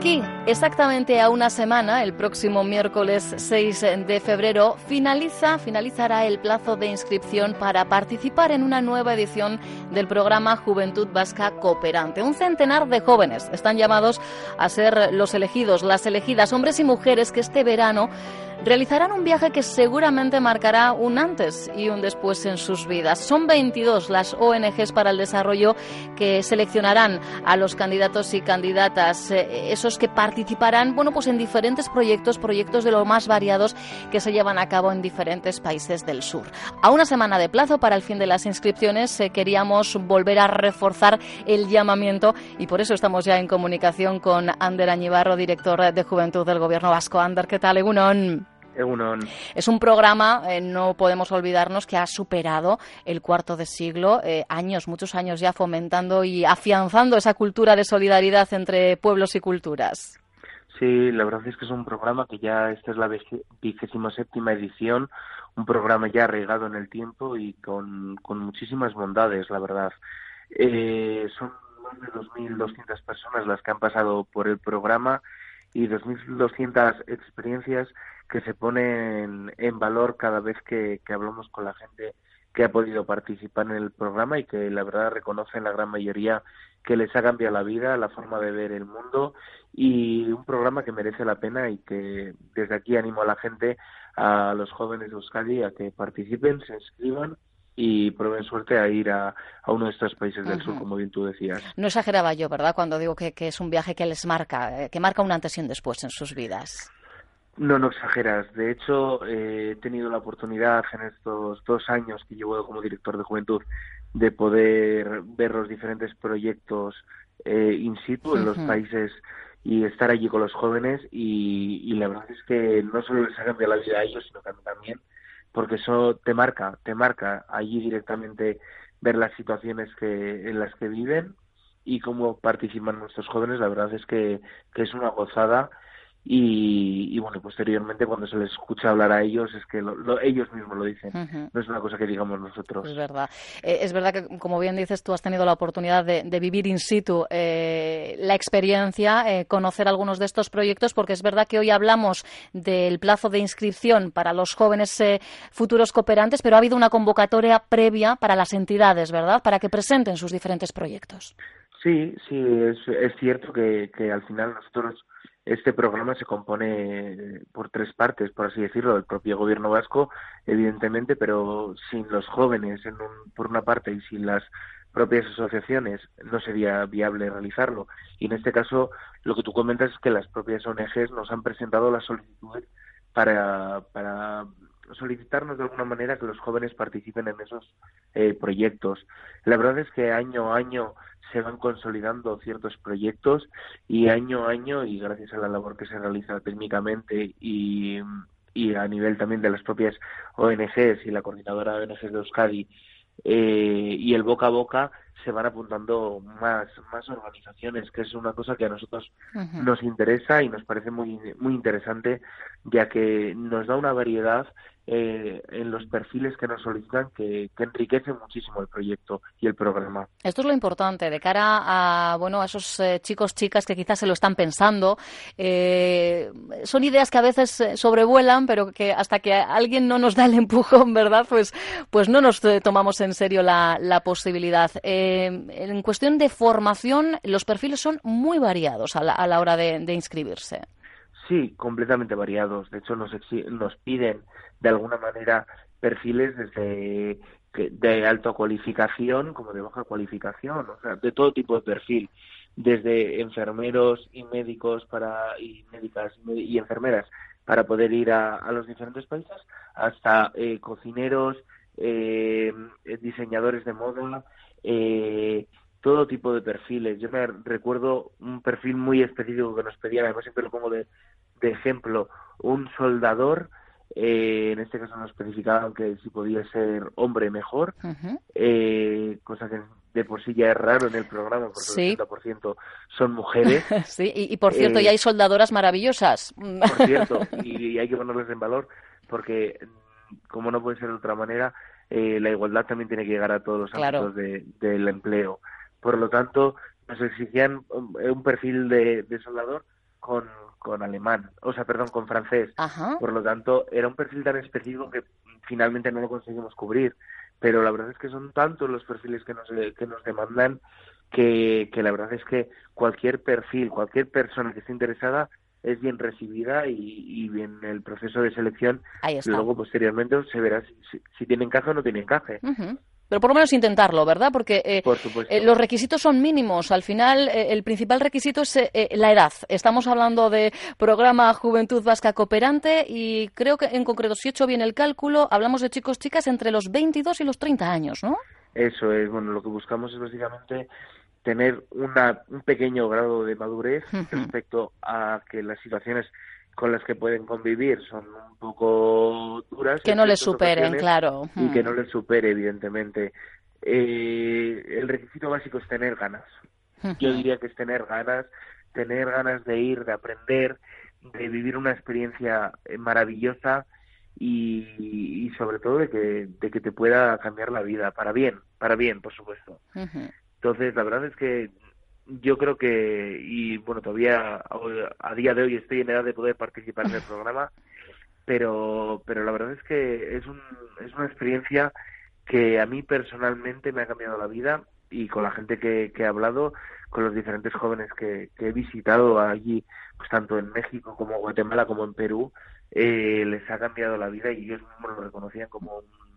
Aquí, exactamente a una semana, el próximo miércoles 6 de febrero, finaliza, finalizará el plazo de inscripción para participar en una nueva edición del programa Juventud Vasca Cooperante. Un centenar de jóvenes están llamados a ser los elegidos, las elegidas, hombres y mujeres que este verano realizarán un viaje que seguramente marcará un antes y un después en sus vidas. Son 22 las ONGs para el desarrollo que seleccionarán a los candidatos y candidatas, eh, esos que participarán, bueno, pues en diferentes proyectos, proyectos de lo más variados que se llevan a cabo en diferentes países del sur. A una semana de plazo para el fin de las inscripciones eh, queríamos volver a reforzar el llamamiento y por eso estamos ya en comunicación con Ander Añibarro, director de Juventud del Gobierno Vasco. Ander, ¿qué tal? Egunon. Es un programa, eh, no podemos olvidarnos, que ha superado el cuarto de siglo, eh, años, muchos años ya fomentando y afianzando esa cultura de solidaridad entre pueblos y culturas. Sí, la verdad es que es un programa que ya esta es la vigésima séptima edición, un programa ya arraigado en el tiempo y con, muchísimas bondades, la verdad. Eh, son más de 2.200 personas las que han pasado por el programa y 2.200 experiencias que se ponen en valor cada vez que, hablamos con la gente que ha podido participar en el programa y que la verdad reconocen la gran mayoría que les ha cambiado la vida, la forma de ver el mundo y un programa que merece la pena y que desde aquí animo a la gente, a los jóvenes de Euskadi a que participen, se inscriban y prueben suerte a ir a, uno de estos países del sur, como bien tú decías. No exageraba yo, ¿verdad?, cuando digo que, que es un viaje que les marca, eh, que marca un antes y un después en sus vidas. No, no exageras. De hecho, eh, he tenido la oportunidad en estos dos años que llevo como director de juventud de poder ver los diferentes proyectos eh, in situ en los países y estar allí con los jóvenes y, la verdad es que no solo les ha cambiado la vida a ellos, sino que también porque eso te marca, te marca allí directamente ver las situaciones que en las que viven y cómo participan nuestros jóvenes. La verdad es que, que es una gozada y, bueno, posteriormente cuando se les escucha hablar a ellos es que ellos mismos lo dicen, no es una cosa que digamos nosotros. Es verdad. Eh, es verdad que, como bien dices, tú has tenido la oportunidad de, vivir in situ eh, la experiencia, eh, conocer algunos de estos proyectos, porque es verdad que hoy hablamos del plazo de inscripción para los jóvenes futuros cooperantes, pero ha habido una convocatoria previa para las entidades, ¿verdad?, para que presenten sus diferentes proyectos. Sí, sí, es, es cierto que, que al final nosotros este programa se compone por tres partes, por así decirlo, el propio gobierno vasco, evidentemente, pero sin los jóvenes en por una parte y sin las propias asociaciones no sería viable realizarlo. Y en este caso, lo que tú comentas es que las propias ONGs nos han presentado la solicitud para, para solicitarnos de alguna manera que los jóvenes participen en esos eh, proyectos. La verdad es que año a año se van consolidando ciertos proyectos y año a año y gracias a la labor que se realiza técnicamente y, a nivel también de las propias ONGs y la coordinadora de ONGs de Euskadi eh, y el boca a boca se van apuntando más, más organizaciones, que es una cosa que a nosotros nos interesa y nos parece muy, muy interesante, ya que nos da una variedad eh, en los perfiles que nos solicitan que, que enriquecen muchísimo el proyecto y el programa. Esto es lo importante de cara a bueno a esos eh, chicos chicas que quizás se lo están pensando. Eh, son ideas que a veces sobrevuelan, pero que hasta que alguien no nos da el empujón, ¿verdad? Pues, pues no nos tomamos en serio la, la posibilidad. En cuestión de formación, los perfiles son muy variados a la, a la hora de, de inscribirse. Sí, completamente variados. De hecho, nos, nos piden de alguna manera perfiles desde de alta cualificación como de baja cualificación, o sea, de todo tipo de perfil, desde enfermeros y médicos para y médicas y enfermeras para poder ir a, los diferentes países, hasta eh, cocineros, eh, diseñadores de moda, eh, todo tipo de perfiles. Yo me recuerdo un perfil muy específico que nos pedían, además siempre lo pongo de, ejemplo, un soldador, eh, en este caso no especificaban que si podía ser hombre mejor, eh, cosa que de por sí ya es raro en el programa, porque el 80% son mujeres. sí, y, por cierto, ya hay soldadoras maravillosas. por cierto, y, hay que ponerles en valor, porque como no puede ser de otra manera, eh, la igualdad también tiene que llegar a todos los ámbitos del empleo. Por lo tanto, nos exigían un, perfil de, soldador con, con alemán, o sea, perdón, con francés. Por lo tanto, era un perfil tan específico que finalmente no lo conseguimos cubrir. Pero la verdad es que son tantos los perfiles que nos, que nos demandan que, que la verdad es que cualquier perfil, cualquier persona que esté interesada es bien recibida y, y en el proceso de selección luego posteriormente se verá si, tiene encaje o no tiene encaje. Pero por lo menos intentarlo, ¿verdad? Porque eh, eh, los requisitos son mínimos. Al final, eh, el principal requisito es la edad. Estamos hablando de programa Juventud Vasca Cooperante y creo que en concreto, si he hecho bien el cálculo, hablamos de chicos chicas entre los 22 y los 30 años, ¿no? Eso es. Bueno, lo que buscamos es básicamente tener una, un pequeño grado de madurez respecto a que las situaciones con las que pueden convivir son un poco duras. Que no les superen, claro. Y que no les supere, evidentemente. Eh, el requisito básico es tener ganas. Yo diría que es tener ganas, tener ganas de ir, de aprender, de vivir una experiencia eh, maravillosa y, y sobre todo de que, de que te pueda cambiar la vida, para bien, para bien, por supuesto. Entonces, la verdad es que yo creo que, y bueno, todavía a día de hoy estoy en edad de poder participar en el programa, pero, pero la verdad es que es, un, es una experiencia que a mí personalmente me ha cambiado la vida y con la gente que, que he hablado, con los diferentes jóvenes que, que he visitado allí, pues tanto en México como en Guatemala como en Perú, eh, les ha cambiado la vida y ellos mismos lo reconocían como un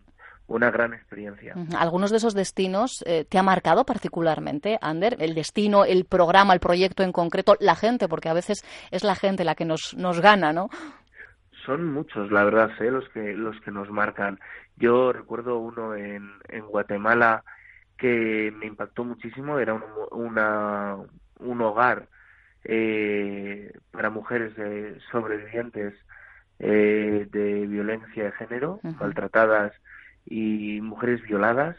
una gran experiencia. ¿Algunos de esos destinos eh, te ha marcado particularmente, Ander? El destino, el programa, el proyecto en concreto, la gente, porque a veces es la gente la que nos, nos gana, ¿no? Son muchos, la verdad, ¿eh? los que los que nos marcan. Yo recuerdo uno en, en Guatemala que me impactó muchísimo, era un, una, un hogar eh, para mujeres sobrevivientes eh, de violencia de género, maltratadas y mujeres violadas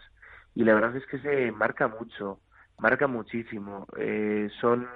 y la verdad es que se marca mucho, marca muchísimo. Eh, son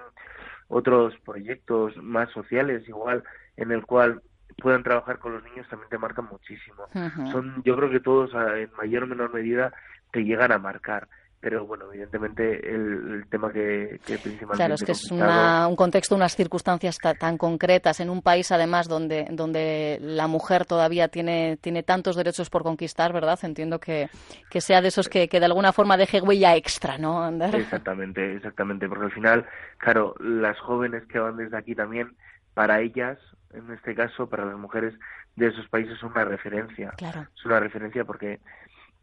otros proyectos más sociales igual en el cual puedan trabajar con los niños también te marcan muchísimo. Son yo creo que todos en mayor o menor medida te llegan a marcar pero bueno, evidentemente el, tema que, que, principalmente... Claro, es que es un contexto, unas circunstancias tan concretas, en un país además donde, donde la mujer todavía tiene, tiene tantos derechos por conquistar, ¿verdad? Entiendo que, que sea de esos que, que de alguna forma deje huella extra, ¿no, Ander? Exactamente, exactamente, porque al final, claro, las jóvenes que van desde aquí también, para ellas, en este caso, para las mujeres de esos países, es una referencia. Claro. Es una referencia porque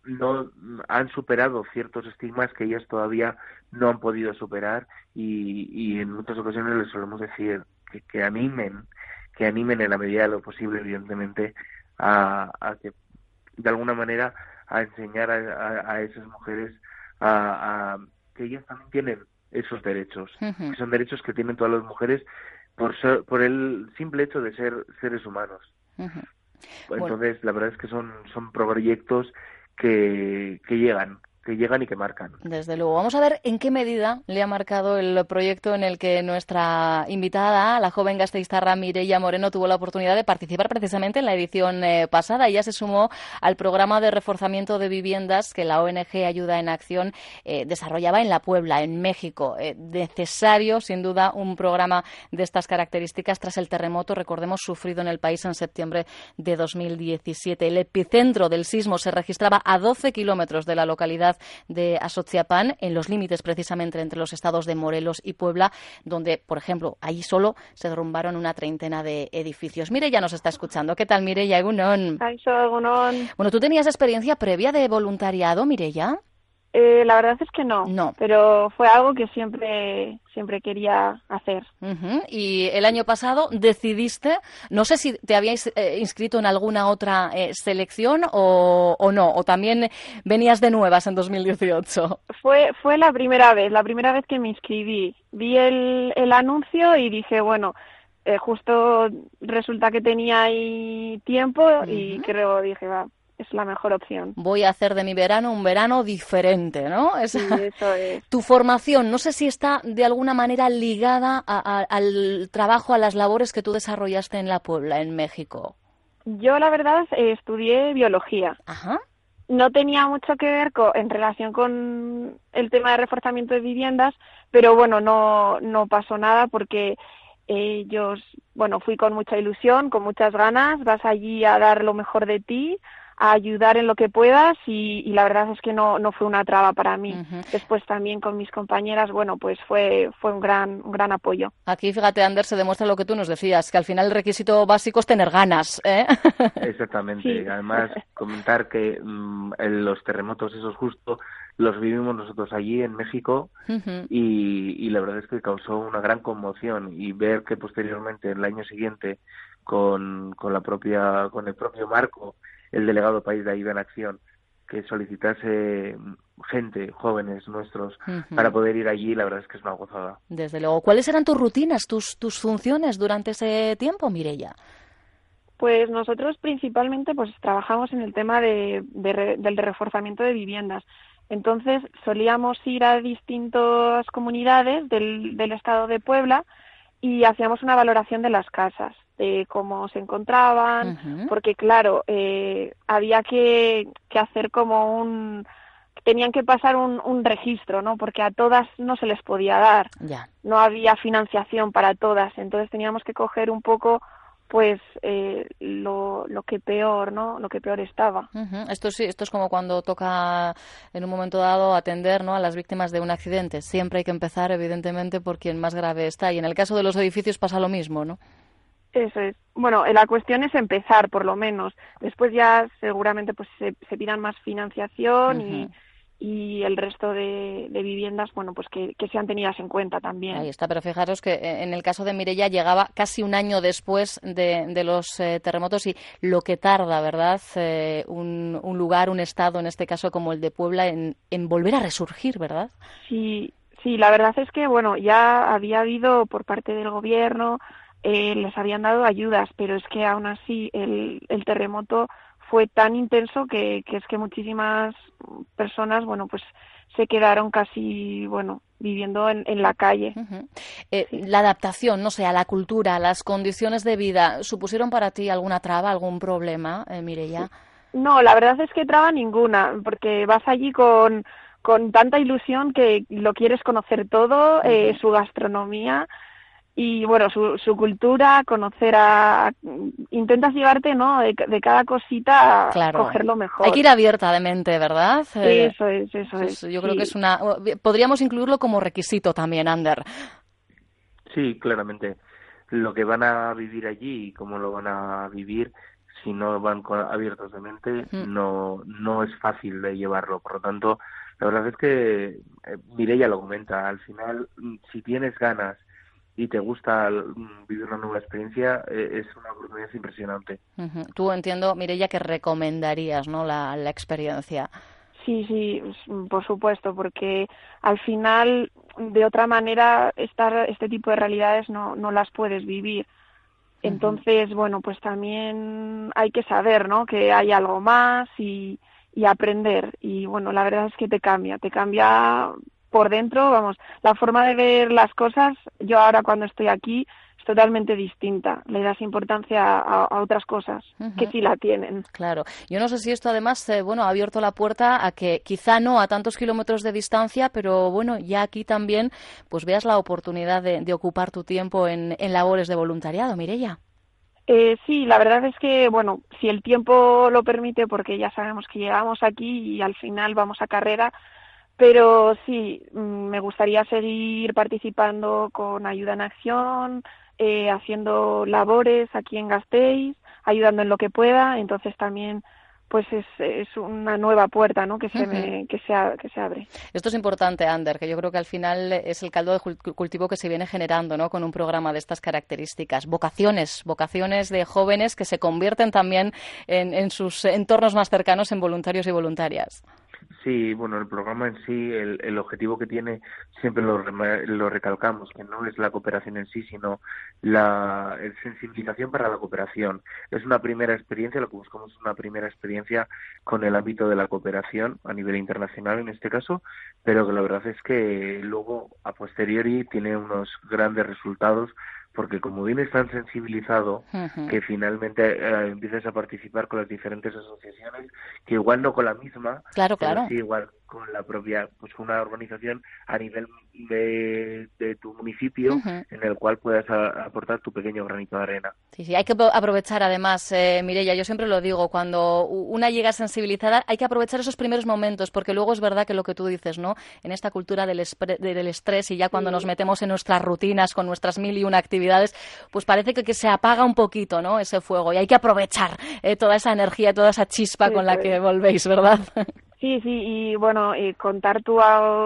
no han superado ciertos estigmas que ellas todavía no han podido superar y, y en muchas ocasiones les solemos decir que, que, animen, que animen en la medida de lo posible, evidentemente, a, a que de alguna manera a enseñar a, a, esas mujeres a, que ellas también tienen esos derechos, que son derechos que tienen todas las mujeres por por el simple hecho de ser seres humanos. Entonces, la verdad es que son, son proyectos que, que llegan que llegan y que marcan. Desde luego. Vamos a ver en qué medida le ha marcado el proyecto en el que nuestra invitada, la joven gasteiztarra Mireia Moreno, tuvo la oportunidad de participar precisamente en la edición eh, pasada. Ella se sumó al programa de reforzamiento de viviendas que la ONG Ayuda en Acción eh, desarrollaba en La Puebla, en México. Eh, necesario, sin duda, un programa de estas características tras el terremoto, recordemos, sufrido en el país en septiembre de 2017. El epicentro del sismo se registraba a 12 kilómetros de la localidad de Asociapan, en los límites precisamente entre los estados de Morelos y Puebla, donde, por ejemplo, allí solo se derrumbaron una treintena de edificios. Mire, ya nos está escuchando. ¿Qué tal, Mireya Egunon? Bueno, ¿tú tenías experiencia previa de voluntariado, Mireya? Eh, la verdad es que no, no, pero fue algo que siempre, siempre quería hacer. Y el año pasado decidiste, no sé si te habíais eh, inscrito en alguna otra eh, selección o, o, no, o también venías de nuevas en 2018. Fue, fue la primera vez, la primera vez que me inscribí. Vi el, el anuncio y dije, bueno, justo resulta que tenía ahí tiempo y creo, dije, va, es la mejor opción. Voy a hacer de mi verano un verano diferente, ¿no? Sí, eso es. Tu formación, no sé si está de alguna manera ligada al trabajo, a las labores que tú desarrollaste en La Puebla, en México. Yo, la verdad, eh, estudié biología. Ajá. No tenía mucho que ver con, en relación con el tema de reforzamiento de viviendas, pero bueno, no, no pasó nada porque ellos, bueno, fui con mucha ilusión, con muchas ganas, vas allí a dar lo mejor de ti, a ayudar en lo que puedas y, la verdad es que no, no fue una traba para mí. Después también con mis compañeras, bueno, pues fue, fue un, gran, un gran apoyo. Aquí, fíjate, Ander, se demuestra lo que tú nos decías, que al final el requisito básico es tener ganas. ¿eh? Exactamente. Además, comentar que mm, los terremotos esos justo los vivimos nosotros allí en México y, y la verdad es que causó una gran conmoción y ver que posteriormente, el año siguiente, con, con la propia con el propio marco el delegado país de ayuda en acción que solicitase gente, jóvenes nuestros, para poder ir allí, la verdad es que es una gozada. Desde luego. ¿Cuáles eran tus rutinas, tus, tus funciones durante ese tiempo, Mirella? Pues nosotros principalmente pues trabajamos en el tema de, del reforzamiento de viviendas. Entonces solíamos ir a distintas comunidades del, del estado de Puebla y hacíamos una valoración de las casas, de cómo se encontraban, porque claro, eh, había que, que, hacer como un... Tenían que pasar un, un, registro, ¿no? Porque a todas no se les podía dar. No había financiación para todas. Entonces teníamos que coger un poco pues eh, lo, lo, que peor no lo que peor estaba. Esto sí esto es como cuando toca en un momento dado atender no a las víctimas de un accidente. Siempre hay que empezar evidentemente por quien más grave está. Y en el caso de los edificios pasa lo mismo no eso es bueno la cuestión es empezar por lo menos después ya seguramente pues se, se pidan más financiación y y el resto de, viviendas, bueno, pues que, sean tenidas en cuenta también. Ahí está, pero fijaros que eh, en el caso de Mirella llegaba casi un año después de, los eh, terremotos y lo que tarda, ¿verdad? Eh, un, un, lugar, un estado, en este caso como el de Puebla, en, en volver a resurgir, ¿verdad? Sí, sí, la verdad es que, bueno, ya había habido por parte del gobierno, les habían dado ayudas, pero es que aún así el, el terremoto fue tan intenso que, que, es que muchísimas personas, bueno, pues se quedaron casi, bueno, viviendo en, en la calle. Eh, la adaptación, no sé, a la cultura, a las condiciones de vida, ¿supusieron para ti alguna traba, algún problema, eh, Mireya? No, la verdad es que traba ninguna, porque vas allí con, con tanta ilusión que lo quieres conocer todo, eh, su gastronomía, y bueno, su, su cultura, conocer a... Intentas llevarte, ¿no? De, cada cosita claro. coger lo mejor. Hay que ir abierta de mente, ¿verdad? Sí, eso es, eso es. Yo creo que es una... Podríamos incluirlo como requisito también, Ander. Sí, claramente. Lo que van a vivir allí y cómo lo van a vivir, si no van abiertos de mente, no, no es fácil de llevarlo. Por lo tanto, la verdad es que eh, Mireia lo comenta. Al final, si tienes ganas y te gusta mm, vivir una nueva experiencia, eh, es una oportunidad impresionante. Tú entiendo, Mireya, que recomendarías ¿no? la, la experiencia. Sí, sí, por supuesto, porque al final, de otra manera, estar, este tipo de realidades no, no las puedes vivir. Entonces, bueno, pues también hay que saber, ¿no? Que hay algo más y, y aprender. Y bueno, la verdad es que te cambia, te cambia por dentro, vamos, la forma de ver las cosas, yo ahora cuando estoy aquí, es totalmente distinta. Le das importancia a, otras cosas que sí la tienen. Claro. Yo no sé si esto además, eh, bueno, ha abierto la puerta a que quizá no a tantos kilómetros de distancia, pero bueno, ya aquí también, pues veas la oportunidad de, ocupar tu tiempo en, labores de voluntariado, Mirella. Eh, sí, la verdad es que, bueno, si el tiempo lo permite, porque ya sabemos que llegamos aquí y al final vamos a carrera, pero sí, mm, me gustaría seguir participando con Ayuda en Acción, eh, haciendo labores aquí en Gasteiz, ayudando en lo que pueda. Entonces también, pues es, es una nueva puerta ¿no? que, se me, que, se, que se abre. Esto es importante, Ander, que yo creo que al final es el caldo de cultivo que se viene generando ¿no? con un programa de estas características. Vocaciones, vocaciones de jóvenes que se convierten también en, en sus entornos más cercanos en voluntarios y voluntarias. Sí, bueno, el programa en sí, el, el objetivo que tiene, siempre lo, lo, recalcamos, que no es la cooperación en sí, sino la sensibilización para la cooperación. Es una primera experiencia, lo que buscamos es una primera experiencia con el ámbito de la cooperación a nivel internacional en este caso, pero que la verdad es que luego, a posteriori, tiene unos grandes resultados porque como vienes tan sensibilizado que finalmente eh, empieces a participar con las diferentes asociaciones, que igual no con la misma, claro, claro. sí igual con la propia, pues una organización a nivel de, tu municipio en el cual puedas aportar tu pequeño granito de arena. Sí, sí, hay que aprovechar además, eh, Mirella, yo siempre lo digo, cuando una llega sensibilizada hay que aprovechar esos primeros momentos, porque luego es verdad que lo que tú dices, ¿no? En esta cultura del, del estrés y ya cuando nos metemos en nuestras rutinas con nuestras mil y una actividades, pues parece que, que se apaga un poquito, ¿no? Ese fuego y hay que aprovechar eh, toda esa energía, toda esa chispa con la que volvéis, ¿verdad? Sí, sí, y bueno, y contar tu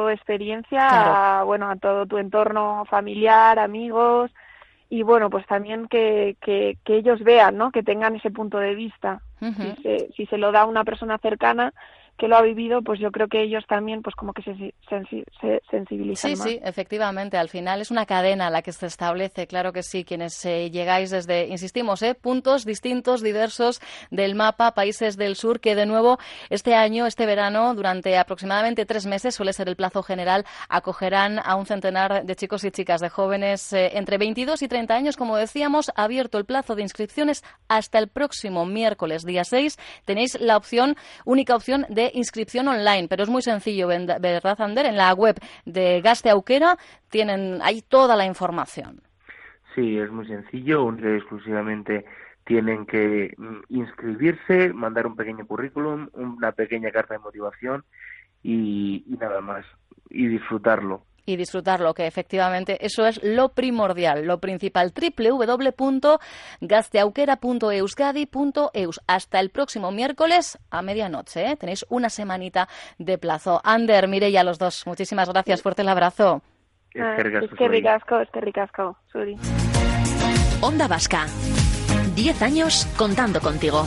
experiencia a, bueno, a todo tu entorno familiar, amigos, y bueno, pues también que, que, que ellos vean, ¿no? Que tengan ese punto de vista. si, se, si se lo da una persona cercana, que lo ha vivido, pues yo creo que ellos también, pues como que se, se, sensibilizan sí, Sí, efectivamente. Al final es una cadena la que se establece, claro que sí. Quienes eh, llegáis desde, insistimos, eh, puntos distintos, diversos del mapa, países del sur, que de nuevo este año, este verano, durante aproximadamente tres meses, suele ser el plazo general, acogerán a un centenar de chicos y chicas, de jóvenes eh, entre 22 y 30 años, como decíamos, abierto el plazo de inscripciones hasta el próximo miércoles, día 6. Tenéis la opción, única opción de inscripción online, pero es muy sencillo, ¿verdad, Ander? En la web de Gaste Auquera tienen ahí toda la información. Sí, es muy sencillo, exclusivamente tienen que mm, inscribirse, mandar un pequeño currículum, una pequeña carta de motivación y nada más, y disfrutarlo y disfrutarlo, que efectivamente eso es lo primordial, lo principal. www.gasteauquera.euskadi.eus. Hasta el próximo miércoles a medianoche. ¿eh? Tenéis una semanita de plazo. Ander, Mireia, los dos, muchísimas gracias. Fuerte el abrazo. Es que ricasco, es que ricasco. Onda Vasca. Diez años contando contigo.